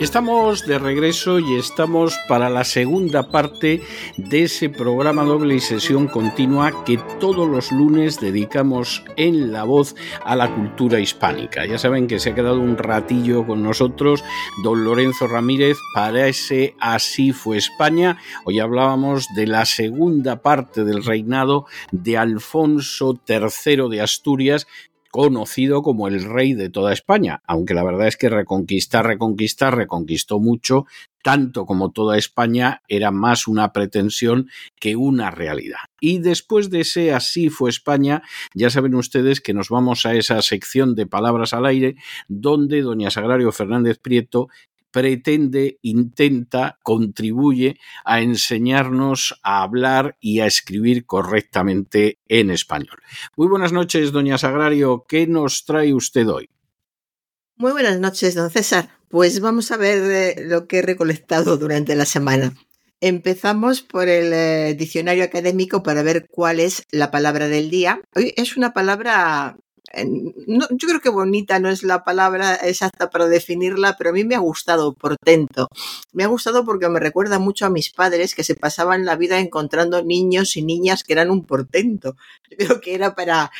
Estamos de regreso y estamos para la segunda parte de ese programa doble y sesión continua que todos los lunes dedicamos en La Voz a la cultura hispánica. Ya saben que se ha quedado un ratillo con nosotros don Lorenzo Ramírez para ese Así fue España. Hoy hablábamos de la segunda parte del reinado de Alfonso III de Asturias, conocido como el rey de toda España, aunque la verdad es que reconquistar, reconquistar, reconquistó mucho, tanto como toda España era más una pretensión que una realidad. Y después de ese así fue España, ya saben ustedes que nos vamos a esa sección de palabras al aire, donde doña Sagrario Fernández Prieto pretende, intenta, contribuye a enseñarnos a hablar y a escribir correctamente en español. Muy buenas noches, doña Sagrario. ¿Qué nos trae usted hoy? Muy buenas noches, don César. Pues vamos a ver eh, lo que he recolectado durante la semana. Empezamos por el eh, diccionario académico para ver cuál es la palabra del día. Hoy es una palabra no, yo creo que bonita no es la palabra exacta para definirla, pero a mí me ha gustado, portento. Me ha gustado porque me recuerda mucho a mis padres que se pasaban la vida encontrando niños y niñas que eran un portento. Yo creo que era para,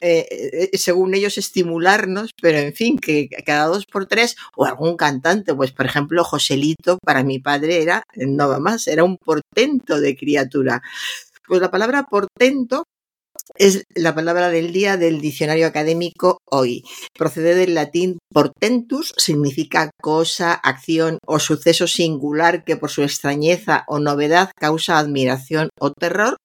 eh, eh, según ellos, estimularnos, pero en fin, que cada dos por tres, o algún cantante, pues por ejemplo, Joselito, para mi padre era, no va más, era un portento de criatura. Pues la palabra portento es la palabra del día del diccionario académico hoy. Procede del latín portentus, significa cosa, acción o suceso singular que por su extrañeza o novedad causa admiración o terror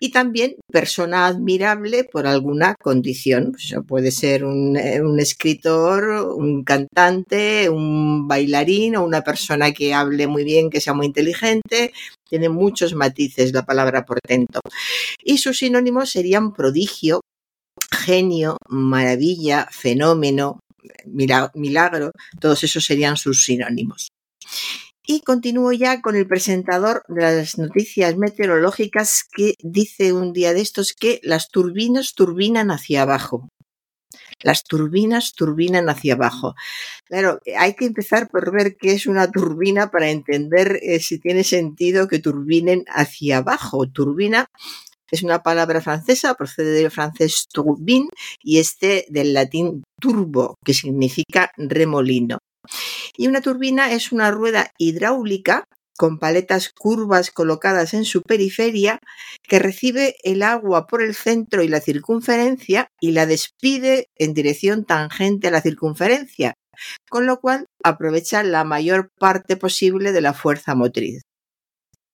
y también persona admirable por alguna condición. Pues puede ser eh, un, escritor, un cantante, un bailarín o una persona que hable muy bien, que sea muy inteligente. Tiene muchos matices la palabra portento. Y sus sinónimos serían prodigio, genio, maravilla, fenómeno, milagro, todos esos serían sus sinónimos. Y continúo ya con el presentador de las noticias meteorológicas que dice un día de estos que las turbinas turbinan hacia abajo. Las turbinas turbinan hacia abajo. Claro, hay que empezar por ver qué es una turbina para entender eh, si tiene sentido que turbinen hacia abajo. Turbina es una palabra francesa, procede del francés turbine y este del latín turbo, que significa remolino. Y una turbina es una rueda hidráulica con paletas curvas colocadas en su periferia, que recibe el agua por el centro y la circunferencia y la despide en dirección tangente a la circunferencia, con lo cual aprovecha la mayor parte posible de la fuerza motriz.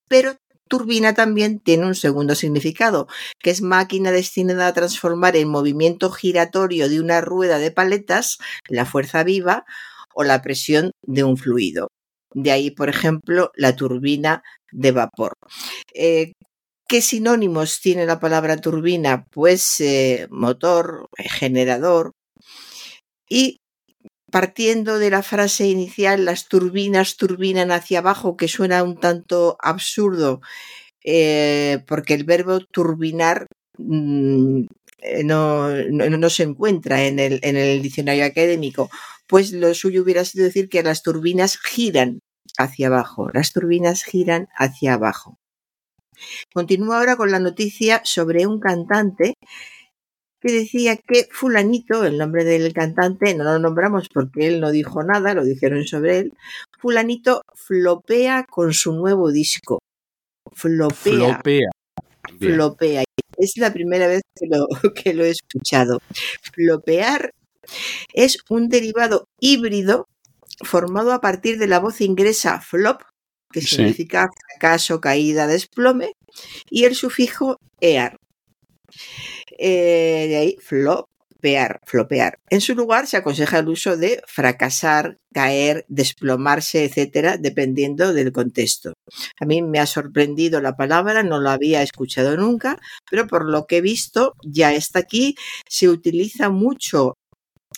Pero turbina también tiene un segundo significado, que es máquina destinada a transformar en movimiento giratorio de una rueda de paletas la fuerza viva o la presión de un fluido. De ahí, por ejemplo, la turbina de vapor. Eh, ¿Qué sinónimos tiene la palabra turbina? Pues eh, motor, eh, generador. Y partiendo de la frase inicial, las turbinas turbinan hacia abajo, que suena un tanto absurdo, porque el verbo turbinar mm, no, no, se encuentra en el, en el diccionario académico pues lo suyo hubiera sido decir que las turbinas giran hacia abajo, las turbinas giran hacia abajo. Continúo ahora con la noticia sobre un cantante que decía que fulanito, el nombre del cantante, no lo nombramos porque él no dijo nada, lo dijeron sobre él, fulanito flopea con su nuevo disco. Flopea. Flopea. Flopea. Es la primera vez que lo, que lo he escuchado. Flopear es un derivado híbrido formado a partir de la voz inglesa flop, que significa fracaso, caída, desplome, y el sufijo ear. Eh, de ahí flop, flopear. En su lugar se aconseja el uso de fracasar, caer, desplomarse, etcétera, dependiendo del contexto. A mí me ha sorprendido la palabra, no la había escuchado nunca, pero por lo que he visto ya está aquí, se utiliza mucho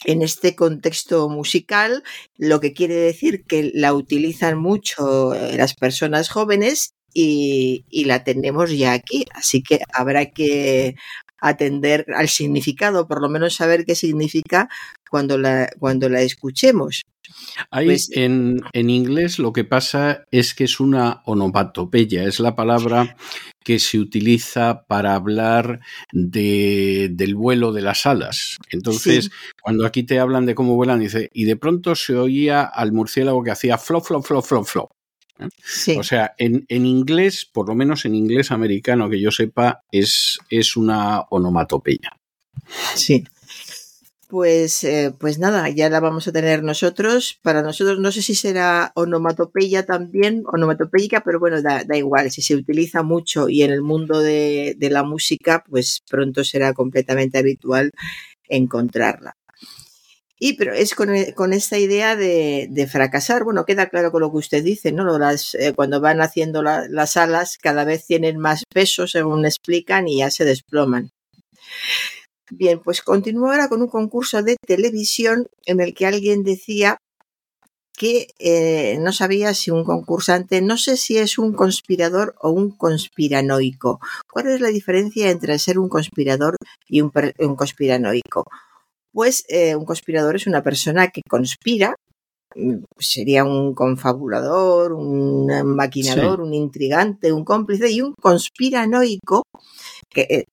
en este contexto musical, lo que quiere decir que la utilizan mucho eh, las personas jóvenes y, la tenemos ya aquí. Así que habrá que atender al significado, por lo menos saber qué significa cuando la, cuando la escuchemos. Ahí pues, en, en, inglés lo que pasa es que es una onomatopeya, es la palabra que se utiliza para hablar de, del vuelo de las alas. Entonces, sí. cuando aquí te hablan de cómo vuelan, dice, y de pronto se oía al murciélago que hacía flop, flop, flop, flop, flop. Sí. O sea, en, en, inglés, por lo menos en inglés americano que yo sepa, es, es una onomatopeya. Sí. Pues, eh, pues nada, ya la vamos a tener nosotros. Para nosotros no sé si será onomatopeya también, onomatopeica, pero bueno, da, da, igual. Si se utiliza mucho y en el mundo de, de la música, pues pronto será completamente habitual encontrarla. Y pero es con, con esta idea de, de, fracasar, bueno, queda claro con lo que usted dice, ¿no? Eh, cuando van haciendo la, las alas, cada vez tienen más peso, según explican, y ya se desploman. Bien, pues continúo ahora con un concurso de televisión en el que alguien decía que eh, no sabía si un concursante, no sé si es un conspirador o un conspiranoico. ¿Cuál es la diferencia entre ser un conspirador y un, un conspiranoico? Pues eh, un conspirador es una persona que conspira, mm, sería un confabulador, un maquinador, sí. un intrigante, un cómplice y un conspiranoico, que eh,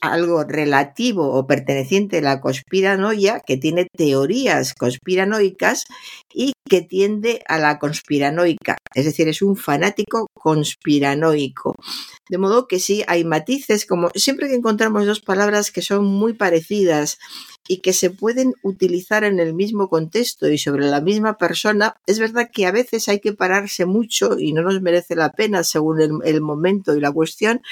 algo relativo o perteneciente a la conspiranoia, que tiene teorías conspiranoicas y que tiende a la conspiranoica, es decir, es un fanático conspiranoico. De modo que sí, hay matices, como siempre que encontramos dos palabras que son muy parecidas y que se pueden utilizar en el mismo contexto y sobre la misma persona, es verdad que a veces hay que pararse mucho y no nos merece la pena según el, el momento y la cuestión,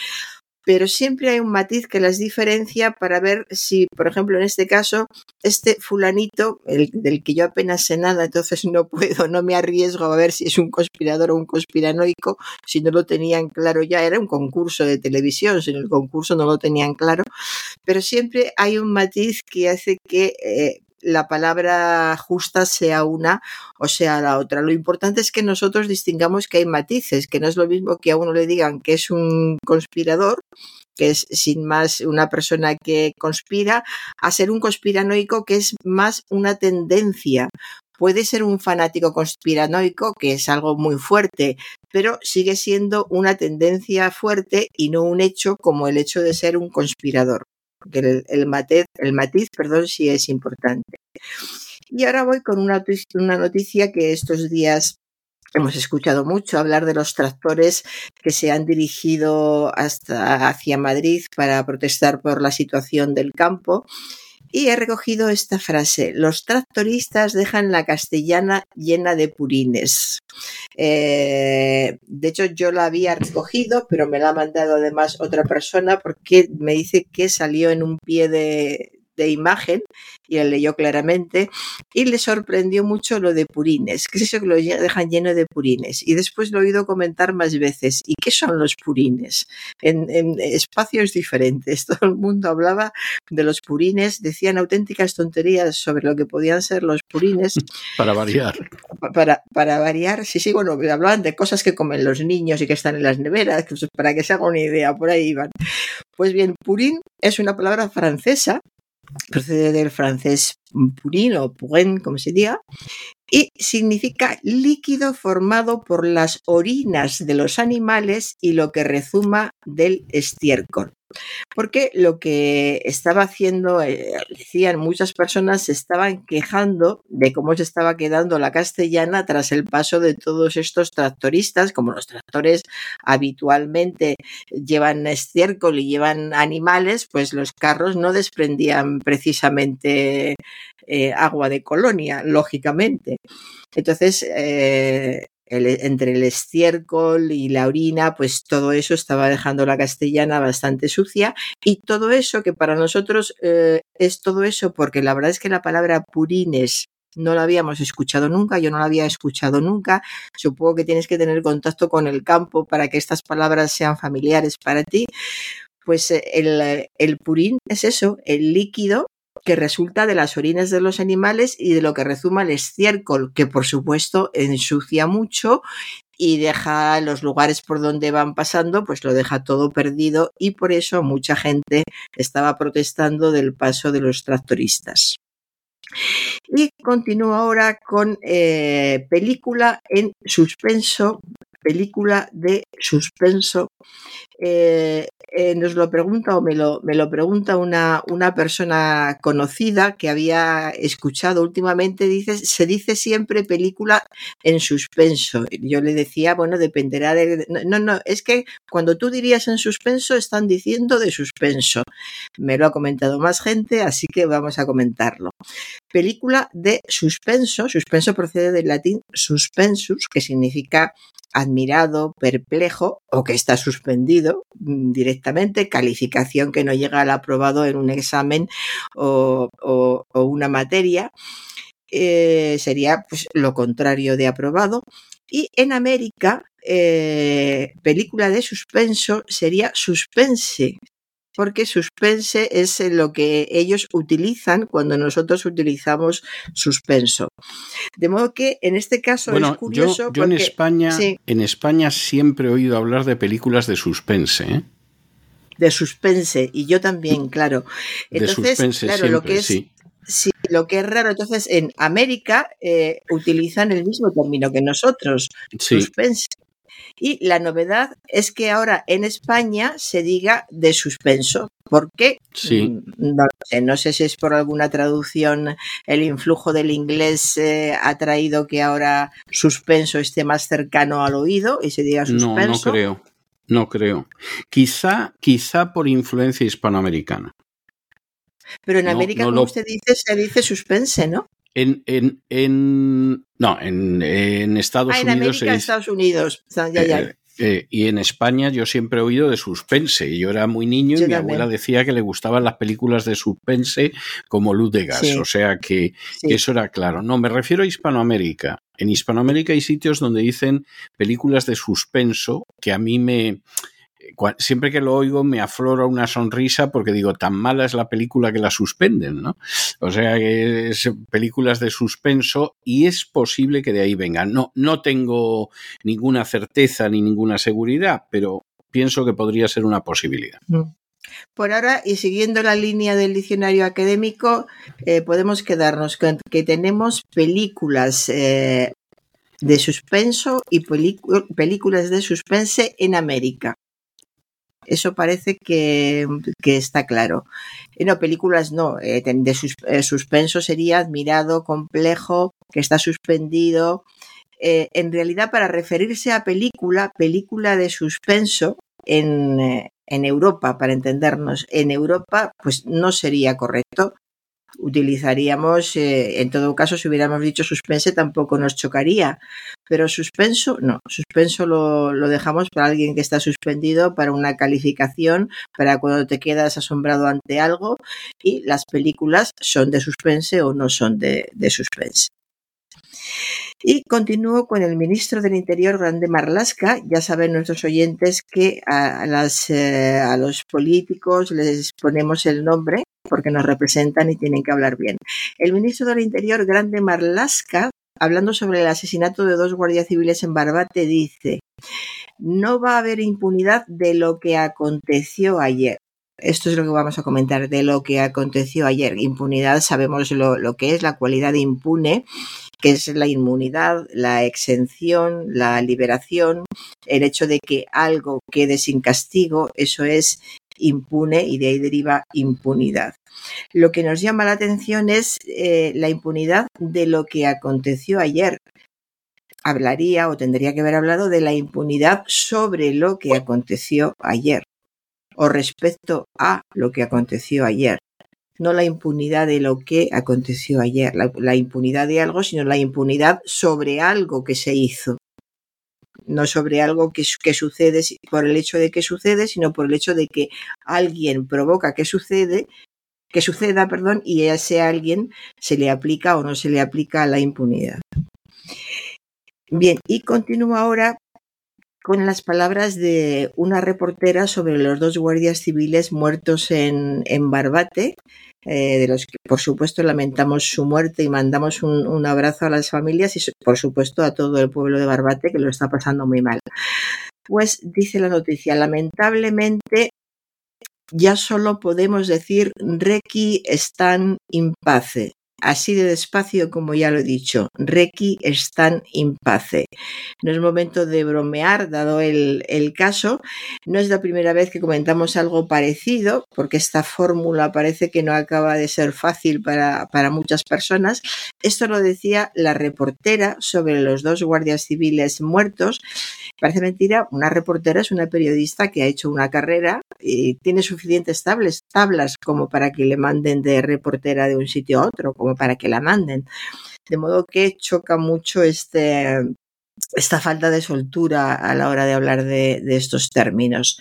pero siempre hay un matiz que las diferencia para ver si, por ejemplo, en este caso, este fulanito, el, del que yo apenas sé nada, entonces no puedo, no me arriesgo a ver si es un conspirador o un conspiranoico, si no lo tenían claro ya, era un concurso de televisión, si en el concurso no lo tenían claro, pero siempre hay un matiz que hace que eh, la palabra justa sea una o sea la otra. Lo importante es que nosotros distingamos que hay matices, que no es lo mismo que a uno le digan que es un conspirador que es sin más una persona que conspira, a ser un conspiranoico que es más una tendencia. Puede ser un fanático conspiranoico, que es algo muy fuerte, pero sigue siendo una tendencia fuerte y no un hecho como el hecho de ser un conspirador porque el, el, matiz, el matiz, perdón, sí es importante. Y ahora voy con una, una noticia que estos días Hemos escuchado mucho hablar de los tractores que se han dirigido hasta hacia Madrid para protestar por la situación del campo y he recogido esta frase. Los tractoristas dejan la castellana llena de purines. Eh, de hecho, yo la había recogido, pero me la ha mandado además otra persona porque me dice que salió en un pie de, de imagen y la leyó claramente y le sorprendió mucho lo de purines, que es eso que lo dejan lleno de purines. Y después lo he oído comentar más veces. ¿Y qué son los purines? En, en espacios diferentes. Todo el mundo hablaba de los purines, decían auténticas tonterías sobre lo que podían ser los purines. Para variar. Para, para variar, sí, sí, bueno, hablaban de cosas que comen los niños y que están en las neveras, para que se haga una idea, por ahí iban. Pues bien, purín es una palabra francesa procede del francés purin o purin, como se diga, y significa líquido formado por las orinas de los animales y lo que rezuma del estiércol. Porque lo que estaba haciendo, eh, decían muchas personas, se estaban quejando de cómo se estaba quedando la castellana tras el paso de todos estos tractoristas, como los tractores habitualmente llevan estiércol y llevan animales, pues los carros no desprendían precisamente eh, agua de colonia, lógicamente. Entonces, eh, entre el estiércol y la orina, pues todo eso estaba dejando la castellana bastante sucia y todo eso que para nosotros eh, es todo eso porque la verdad es que la palabra purines no la habíamos escuchado nunca, yo no la había escuchado nunca. Supongo que tienes que tener contacto con el campo para que estas palabras sean familiares para ti. Pues eh, el, el purín es eso, el líquido que resulta de las orinas de los animales y de lo que rezuma el estiércol, que por supuesto ensucia mucho y deja los lugares por donde van pasando, pues lo deja todo perdido y por eso mucha gente estaba protestando del paso de los tractoristas. Y continúo ahora con eh, película en suspenso, película de suspenso. Eh, eh, nos lo pregunta o me lo, me lo pregunta una, una, persona conocida que había escuchado últimamente, dice, se dice siempre película en suspenso. Yo le decía, bueno, dependerá de... No, no, es que cuando tú dirías en suspenso, están diciendo de suspenso. Me lo ha comentado más gente, así que vamos a comentarlo. Película de suspenso. Suspenso procede del latín suspensus, que significa admirado, perplejo o que está suspendido mm, directamente, calificación que no llega al aprobado en un examen o, una materia, eh, sería pues, lo contrario de aprobado. Y en América, eh, película de suspenso sería suspense, porque suspense es lo que ellos utilizan cuando nosotros utilizamos suspenso. De modo que en este caso es curioso. Yo, en España, en España siempre he oído hablar de películas de suspense. ¿eh? De suspense, y yo también, claro. Entonces, de suspense claro, lo que es. Sí. lo que es raro, entonces en América eh, utilizan el mismo término que nosotros, suspense. Y la novedad es que ahora en España se diga de suspenso. ¿Por qué? Sí. Mm, no, sé, no sé si es por alguna traducción, el influjo del inglés eh, ha traído que ahora suspenso esté más cercano al oído y se diga suspenso. No, no creo. No creo. Quizá, quizá por influencia hispanoamericana. Pero en América, como usted dice, se dice suspense, ¿no? En, en, en no, en, en Estados ah, en Unidos. América, Estados Unidos. ya, ya. Eh, eh, y en España yo siempre he oído de suspense. Yo era muy niño y mi abuela decía que le gustaban las películas de suspense como Luz de Gas. O sea que, que, eso era claro. No, me refiero a Hispanoamérica. En Hispanoamérica hay sitios donde dicen películas de suspenso que a mí me, siempre que lo oigo me aflora una sonrisa porque digo, tan mala es la película que la suspenden, ¿no? O sea, que es películas de suspenso y es posible que de ahí vengan. No, no tengo ninguna certeza ni ninguna seguridad, pero pienso que podría ser una posibilidad. Mm. Por ahora, y siguiendo la línea del diccionario académico, eh, podemos quedarnos con que tenemos películas eh, de suspenso y películas de suspense en América. Eso parece que, está claro. No, películas no. Eh, de eh, suspenso sería admirado, complejo, que está suspendido. Eh, en realidad, para referirse a película, película de suspenso en, en Europa, para entendernos, en Europa, pues no sería correcto utilizaríamos, eh, en todo caso, si hubiéramos dicho suspense tampoco nos chocaría, pero suspenso no, suspenso lo, lo, dejamos para alguien que está suspendido, para una calificación, para cuando te quedas asombrado ante algo y las películas son de suspense o no son de, de suspense. Y continúo con el ministro del Interior, Grande Marlasca. Ya saben nuestros oyentes que a, las, eh, a los políticos les ponemos el nombre porque nos representan y tienen que hablar bien. El ministro del Interior, Grande Marlasca, hablando sobre el asesinato de dos guardias civiles en Barbate, dice, no va a haber impunidad de lo que aconteció ayer. Esto es lo que vamos a comentar de lo que aconteció ayer. Impunidad, sabemos lo, lo que es la cualidad impune, que es la inmunidad, la exención, la liberación, el hecho de que algo quede sin castigo, eso es impune y de ahí deriva impunidad. Lo que nos llama la atención es eh, la impunidad de lo que aconteció ayer. Hablaría o tendría que haber hablado de la impunidad sobre lo que aconteció ayer o respecto a lo que aconteció ayer. No la impunidad de lo que aconteció ayer, la impunidad de algo, sino la impunidad sobre algo que se hizo. No sobre algo que, que sucede por el hecho de que sucede, sino por el hecho de que alguien provoca que sucede que suceda, perdón, y a ese alguien se le aplica o no se le aplica la impunidad. Bien, y continúo ahora con las palabras de una reportera sobre los dos guardias civiles muertos en, en Barbate, eh, de los que por supuesto lamentamos su muerte y mandamos un, un, abrazo a las familias y por supuesto a todo el pueblo de Barbate que lo está pasando muy mal. Pues dice la noticia, lamentablemente ya solo podemos decir requi están in pace así de despacio como ya lo he dicho, Reiki están in pace. No es momento de bromear, dado el, caso. No es la primera vez que comentamos algo parecido, porque esta fórmula parece que no acaba de ser fácil para muchas personas. Esto lo decía la reportera sobre los dos guardias civiles muertos. Parece mentira, una reportera es una periodista que ha hecho una carrera y tiene suficientes tablas, como para que le manden de reportera de un sitio a otro, como para que la manden. De modo que choca mucho este, esta falta de soltura a la hora de hablar de, estos términos.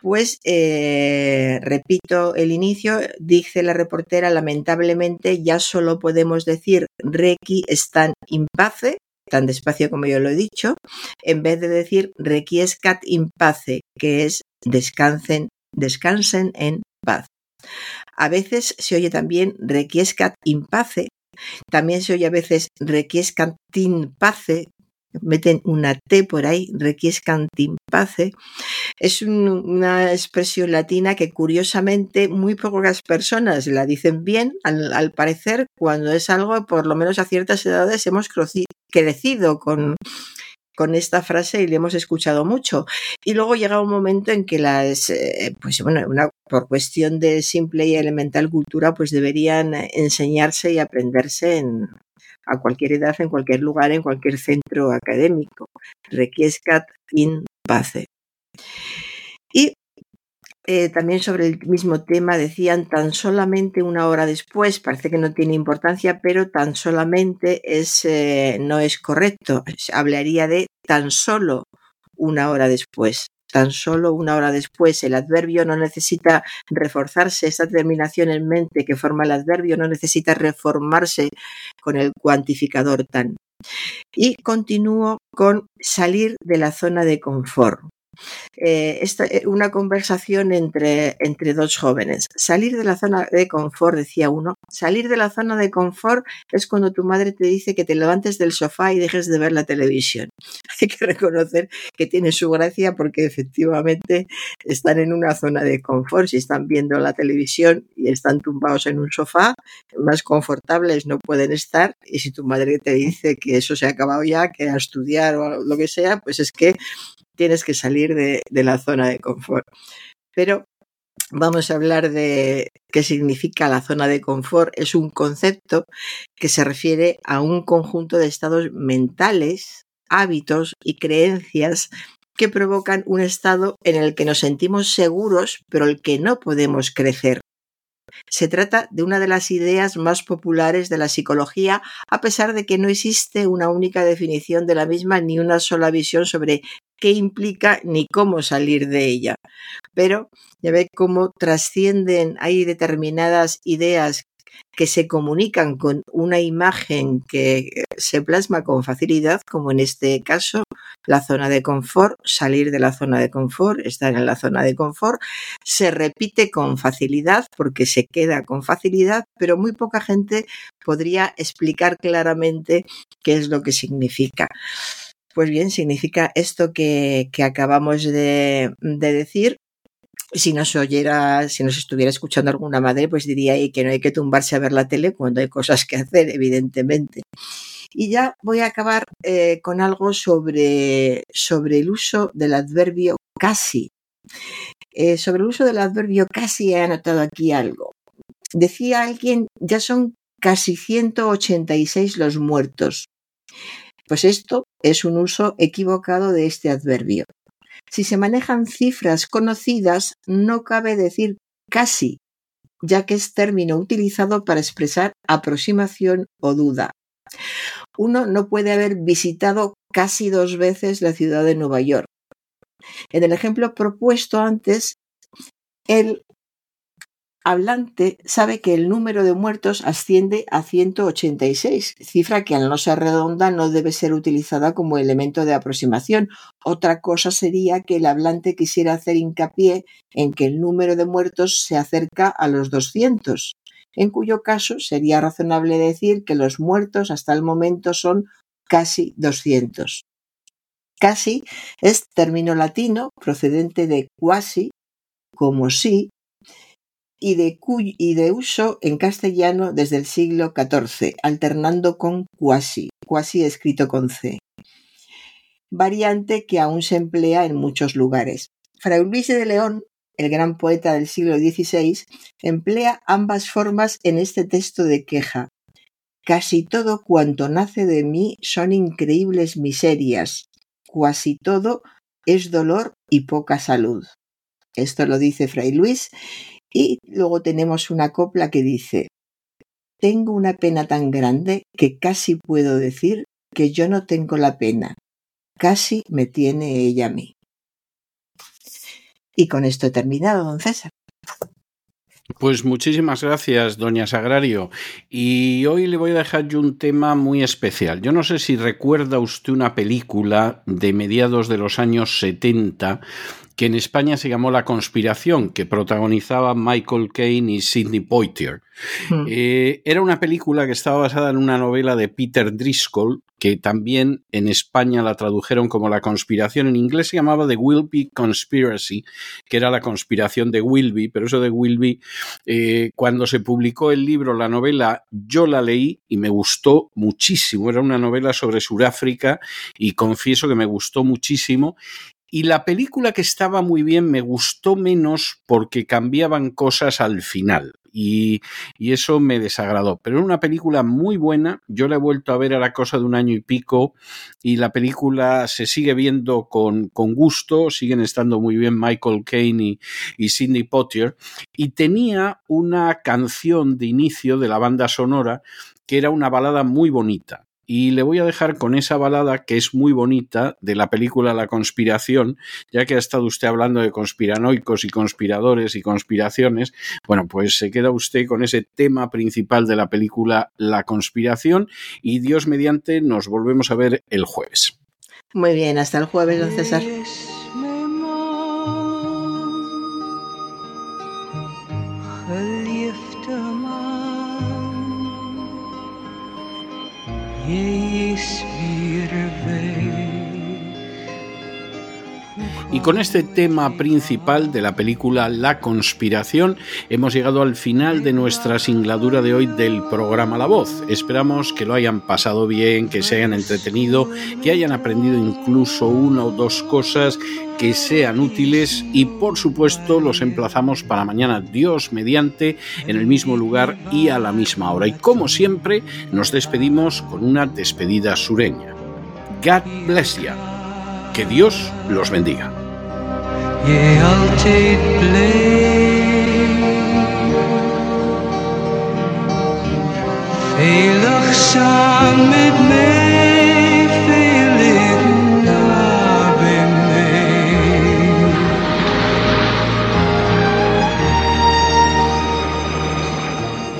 Pues eh, repito el inicio, dice la reportera, lamentablemente ya solo podemos decir Reiki están in pace, tan despacio como yo lo he dicho, en vez de decir requiescat in pace, que es descansen, descansen en paz. A veces se oye también requiescat in pace, también se oye a veces requiescat in pace, meten una T por ahí, requiescat in pace. Es un, una expresión latina que curiosamente muy pocas personas la dicen bien, al, parecer, cuando es algo, por lo menos a ciertas edades, hemos crecido con, esta frase y le hemos escuchado mucho. Y luego llega un momento en que las, eh, pues bueno, por cuestión de simple y elemental cultura, pues deberían enseñarse y aprenderse en, a cualquier edad, en cualquier lugar, en cualquier centro académico. Requiescat in pace. Y eh, también sobre el mismo tema decían tan solamente una hora después, parece que no tiene importancia, pero tan solamente es, eh, no es correcto. Hablaría de tan solo una hora después. Tan solo una hora después, el adverbio no necesita reforzarse, esta terminación en mente que forma el adverbio no necesita reformarse con el cuantificador tan. Y continúo con salir de la zona de confort eh, esta, eh, una conversación entre, entre dos jóvenes. Salir de la zona de confort, decía uno, salir de la zona de confort es cuando tu madre te dice que te levantes del sofá y dejes de ver la televisión. Hay que reconocer que tiene su gracia porque efectivamente están en una zona de confort. Si están viendo la televisión y están tumbados en un sofá, más confortables no pueden estar. Y si tu madre te dice que eso se ha acabado ya, que a estudiar o lo que sea, pues es que tienes que salir de, la zona de confort. Pero vamos a hablar de qué significa la zona de confort. Es un concepto que se refiere a un conjunto de estados mentales, hábitos y creencias que provocan un estado en el que nos sentimos seguros, pero el que no podemos crecer. Se trata de una de las ideas más populares de la psicología, a pesar de que no existe una única definición de la misma ni una sola visión sobre qué implica ni cómo salir de ella. Pero ya ve cómo trascienden, hay determinadas ideas que se comunican con una imagen que se plasma con facilidad, como en este caso la zona de confort, salir de la zona de confort, estar en la zona de confort, se repite con facilidad porque se queda con facilidad, pero muy poca gente podría explicar claramente qué es lo que significa. Pues bien, significa esto que, que acabamos de, de decir, si nos oyera, si nos estuviera escuchando alguna madre, pues diría que no hay que tumbarse a ver la tele cuando hay cosas que hacer, evidentemente. Y ya voy a acabar eh, con algo sobre, sobre el uso del adverbio casi. Eh, sobre el uso del adverbio casi he anotado aquí algo. Decía alguien, ya son casi 186 los muertos. Pues esto es un uso equivocado de este adverbio. Si se manejan cifras conocidas, no cabe decir casi, ya que es término utilizado para expresar aproximación o duda. Uno no puede haber visitado casi dos veces la ciudad de Nueva York. En el ejemplo propuesto antes, el hablante sabe que el número de muertos asciende a 186, cifra que al no ser redonda no debe ser utilizada como elemento de aproximación. Otra cosa sería que el hablante quisiera hacer hincapié en que el número de muertos se acerca a los 200, en cuyo caso sería razonable decir que los muertos hasta el momento son casi 200. Casi es término latino procedente de quasi, como si, y de, uso en castellano desde el siglo XIV, alternando con quasi, quasi escrito con C, variante que aún se emplea en muchos lugares. Fray Luis de León, el gran poeta del siglo XVI, emplea ambas formas en este texto de queja. Casi todo cuanto nace de mí son increíbles miserias, casi todo es dolor y poca salud. Esto lo dice Fray Luis y luego tenemos una copla que dice, tengo una pena tan grande que casi puedo decir que yo no tengo la pena, casi me tiene ella a mí. Y con esto he terminado, don César. Pues muchísimas gracias, doña Sagrario. Y hoy le voy a dejar yo un tema muy especial. Yo no sé si recuerda usted una película de mediados de los años 70 que en España se llamó La Conspiración, que protagonizaba Michael Caine y Sidney Poitier. Hmm. Eh, era una película que estaba basada en una novela de Peter Driscoll, que también en España la tradujeron como La Conspiración. En inglés se llamaba The Wilby Conspiracy, que era la conspiración de Wilby, pero eso de Wilby, eh, cuando se publicó el libro, la novela, yo la leí y me gustó muchísimo. Era una novela sobre Sudáfrica y confieso que me gustó muchísimo. Y la película que estaba muy bien me gustó menos porque cambiaban cosas al final. Y, eso me desagradó. Pero era una película muy buena. Yo la he vuelto a ver a la cosa de un año y pico. Y la película se sigue viendo con, gusto. Siguen estando muy bien Michael Caine y, y Sidney Poitier. Y tenía una canción de inicio de la banda sonora que era una balada muy bonita y le voy a dejar con esa balada que es muy bonita de la película La conspiración, ya que ha estado usted hablando de conspiranoicos y conspiradores y conspiraciones. Bueno, pues se queda usted con ese tema principal de la película La conspiración y Dios mediante nos volvemos a ver el jueves. Muy bien, hasta el jueves, don César. Y con este tema principal de la película La conspiración hemos llegado al final de nuestra singladura de hoy del programa La Voz. Esperamos que lo hayan pasado bien, que se hayan entretenido, que hayan aprendido incluso una o dos cosas que sean útiles y por supuesto los emplazamos para mañana Dios mediante en el mismo lugar y a la misma hora. Y como siempre nos despedimos con una despedida sureña. God bless you. Que Dios los bendiga. je altijd blij. Veilig samen met mij.